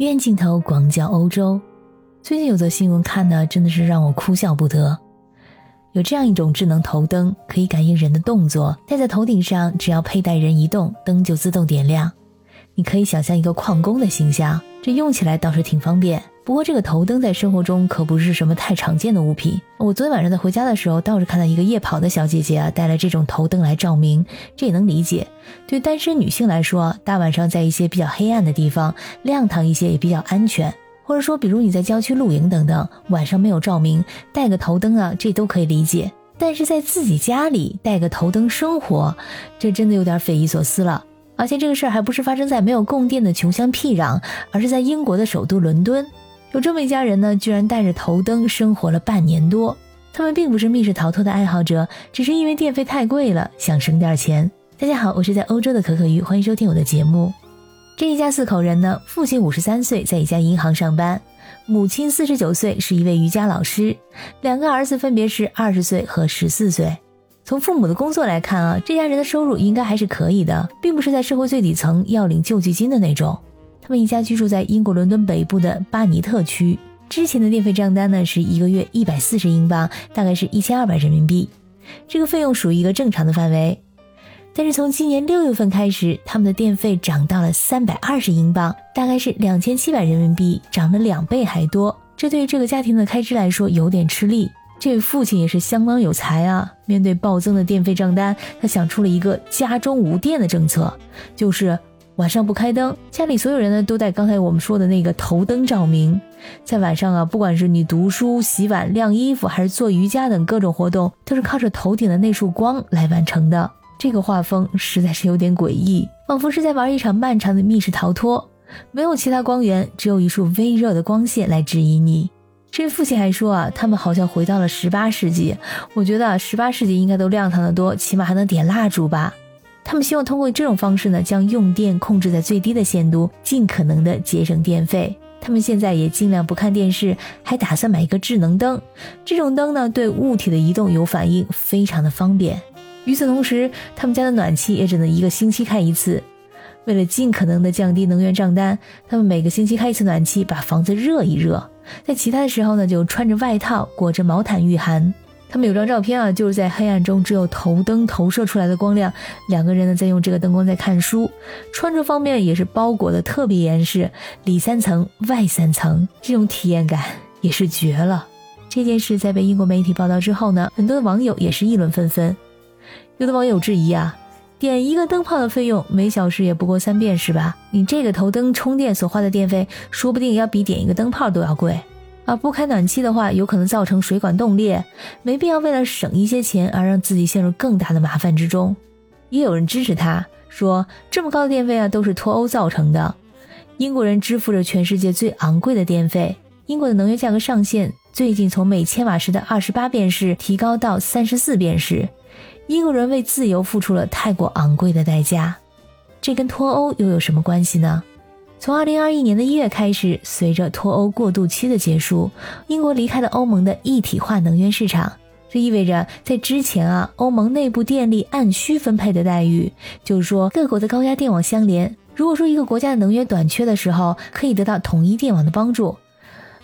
远镜头广角欧洲，最近有则新闻看的真的是让我哭笑不得。有这样一种智能头灯，可以感应人的动作，戴在头顶上，只要佩戴人一动，灯就自动点亮。你可以想象一个矿工的形象，这用起来倒是挺方便。不过这个头灯在生活中可不是什么太常见的物品。我昨天晚上在回家的时候，倒是看到一个夜跑的小姐姐啊，带了这种头灯来照明。这也能理解，对单身女性来说，大晚上在一些比较黑暗的地方亮堂一些也比较安全。或者说，比如你在郊区露营等等，晚上没有照明，带个头灯啊，这都可以理解。但是在自己家里带个头灯生活，这真的有点匪夷所思了。而且这个事儿还不是发生在没有供电的穷乡僻壤，而是在英国的首都伦敦。有这么一家人呢，居然带着头灯生活了半年多。他们并不是密室逃脱的爱好者，只是因为电费太贵了，想省点钱。大家好，我是在欧洲的可可鱼，欢迎收听我的节目。这一家四口人呢，父亲五十三岁，在一家银行上班；母亲四十九岁，是一位瑜伽老师；两个儿子分别是二十岁和十四岁。从父母的工作来看啊，这家人的收入应该还是可以的，并不是在社会最底层要领救济金的那种。他们一家居住在英国伦敦北部的巴尼特区。之前的电费账单呢是一个月一百四十英镑，大概是一千二百人民币。这个费用属于一个正常的范围。但是从今年六月份开始，他们的电费涨到了三百二十英镑，大概是两千七百人民币，涨了两倍还多。这对于这个家庭的开支来说有点吃力。这位父亲也是相当有才啊，面对暴增的电费账单，他想出了一个家中无电的政策，就是。晚上不开灯，家里所有人呢都带刚才我们说的那个头灯照明。在晚上啊，不管是你读书、洗碗、晾衣服，还是做瑜伽等各种活动，都是靠着头顶的那束光来完成的。这个画风实在是有点诡异，仿佛是在玩一场漫长的密室逃脱。没有其他光源，只有一束微弱的光线来指引你。这位父亲还说啊，他们好像回到了十八世纪。我觉得十八世纪应该都亮堂的多，起码还能点蜡烛吧。他们希望通过这种方式呢，将用电控制在最低的限度，尽可能的节省电费。他们现在也尽量不看电视，还打算买一个智能灯。这种灯呢，对物体的移动有反应，非常的方便。与此同时，他们家的暖气也只能一个星期开一次。为了尽可能的降低能源账单，他们每个星期开一次暖气，把房子热一热。在其他的时候呢，就穿着外套，裹着毛毯御寒。他们有张照片啊，就是在黑暗中只有头灯投射出来的光亮，两个人呢在用这个灯光在看书。穿着方面也是包裹的特别严实，里三层外三层，这种体验感也是绝了。这件事在被英国媒体报道之后呢，很多的网友也是议论纷纷。有的网友质疑啊，点一个灯泡的费用每小时也不过三便士吧？你这个头灯充电所花的电费，说不定要比点一个灯泡都要贵。而，不开暖气的话，有可能造成水管冻裂，没必要为了省一些钱而让自己陷入更大的麻烦之中。也有人支持他，说这么高的电费啊，都是脱欧造成的。英国人支付着全世界最昂贵的电费，英国的能源价格上限最近从每千瓦时的二十八便士提高到三十四便士，英国人为自由付出了太过昂贵的代价。这跟脱欧又有什么关系呢？从二零二一年的一月开始，随着脱欧过渡期的结束，英国离开了欧盟的一体化能源市场。这意味着，在之前啊，欧盟内部电力按需分配的待遇，就是说各国的高压电网相连。如果说一个国家的能源短缺的时候，可以得到统一电网的帮助。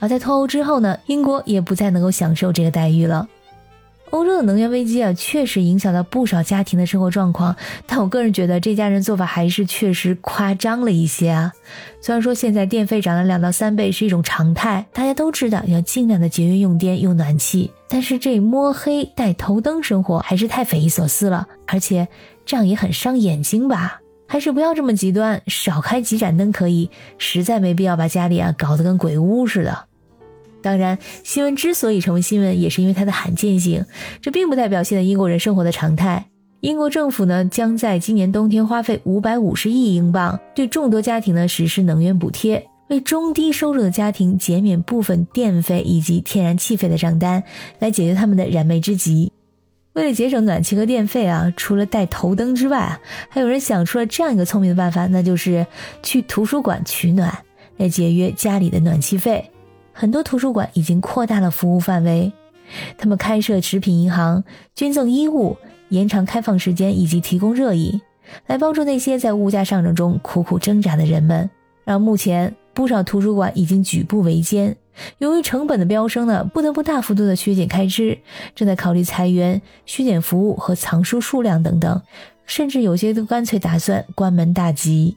而在脱欧之后呢，英国也不再能够享受这个待遇了。欧洲的能源危机啊，确实影响到不少家庭的生活状况。但我个人觉得，这家人做法还是确实夸张了一些啊。虽然说现在电费涨了两到三倍是一种常态，大家都知道要尽量的节约用电、用暖气，但是这摸黑带头灯生活还是太匪夷所思了，而且这样也很伤眼睛吧？还是不要这么极端，少开几盏灯可以，实在没必要把家里啊搞得跟鬼屋似的。当然，新闻之所以成为新闻，也是因为它的罕见性。这并不代表现在英国人生活的常态。英国政府呢，将在今年冬天花费五百五十亿英镑，对众多家庭呢实施能源补贴，为中低收入的家庭减免部分电费以及天然气费的账单，来解决他们的燃眉之急。为了节省暖气和电费啊，除了带头灯之外啊，还有人想出了这样一个聪明的办法，那就是去图书馆取暖，来节约家里的暖气费。很多图书馆已经扩大了服务范围，他们开设食品银行、捐赠衣物、延长开放时间以及提供热饮，来帮助那些在物价上涨中苦苦挣扎的人们。而目前不少图书馆已经举步维艰，由于成本的飙升呢，不得不大幅度的削减开支，正在考虑裁员、削减服务和藏书数量等等。甚至有些都干脆打算关门大吉。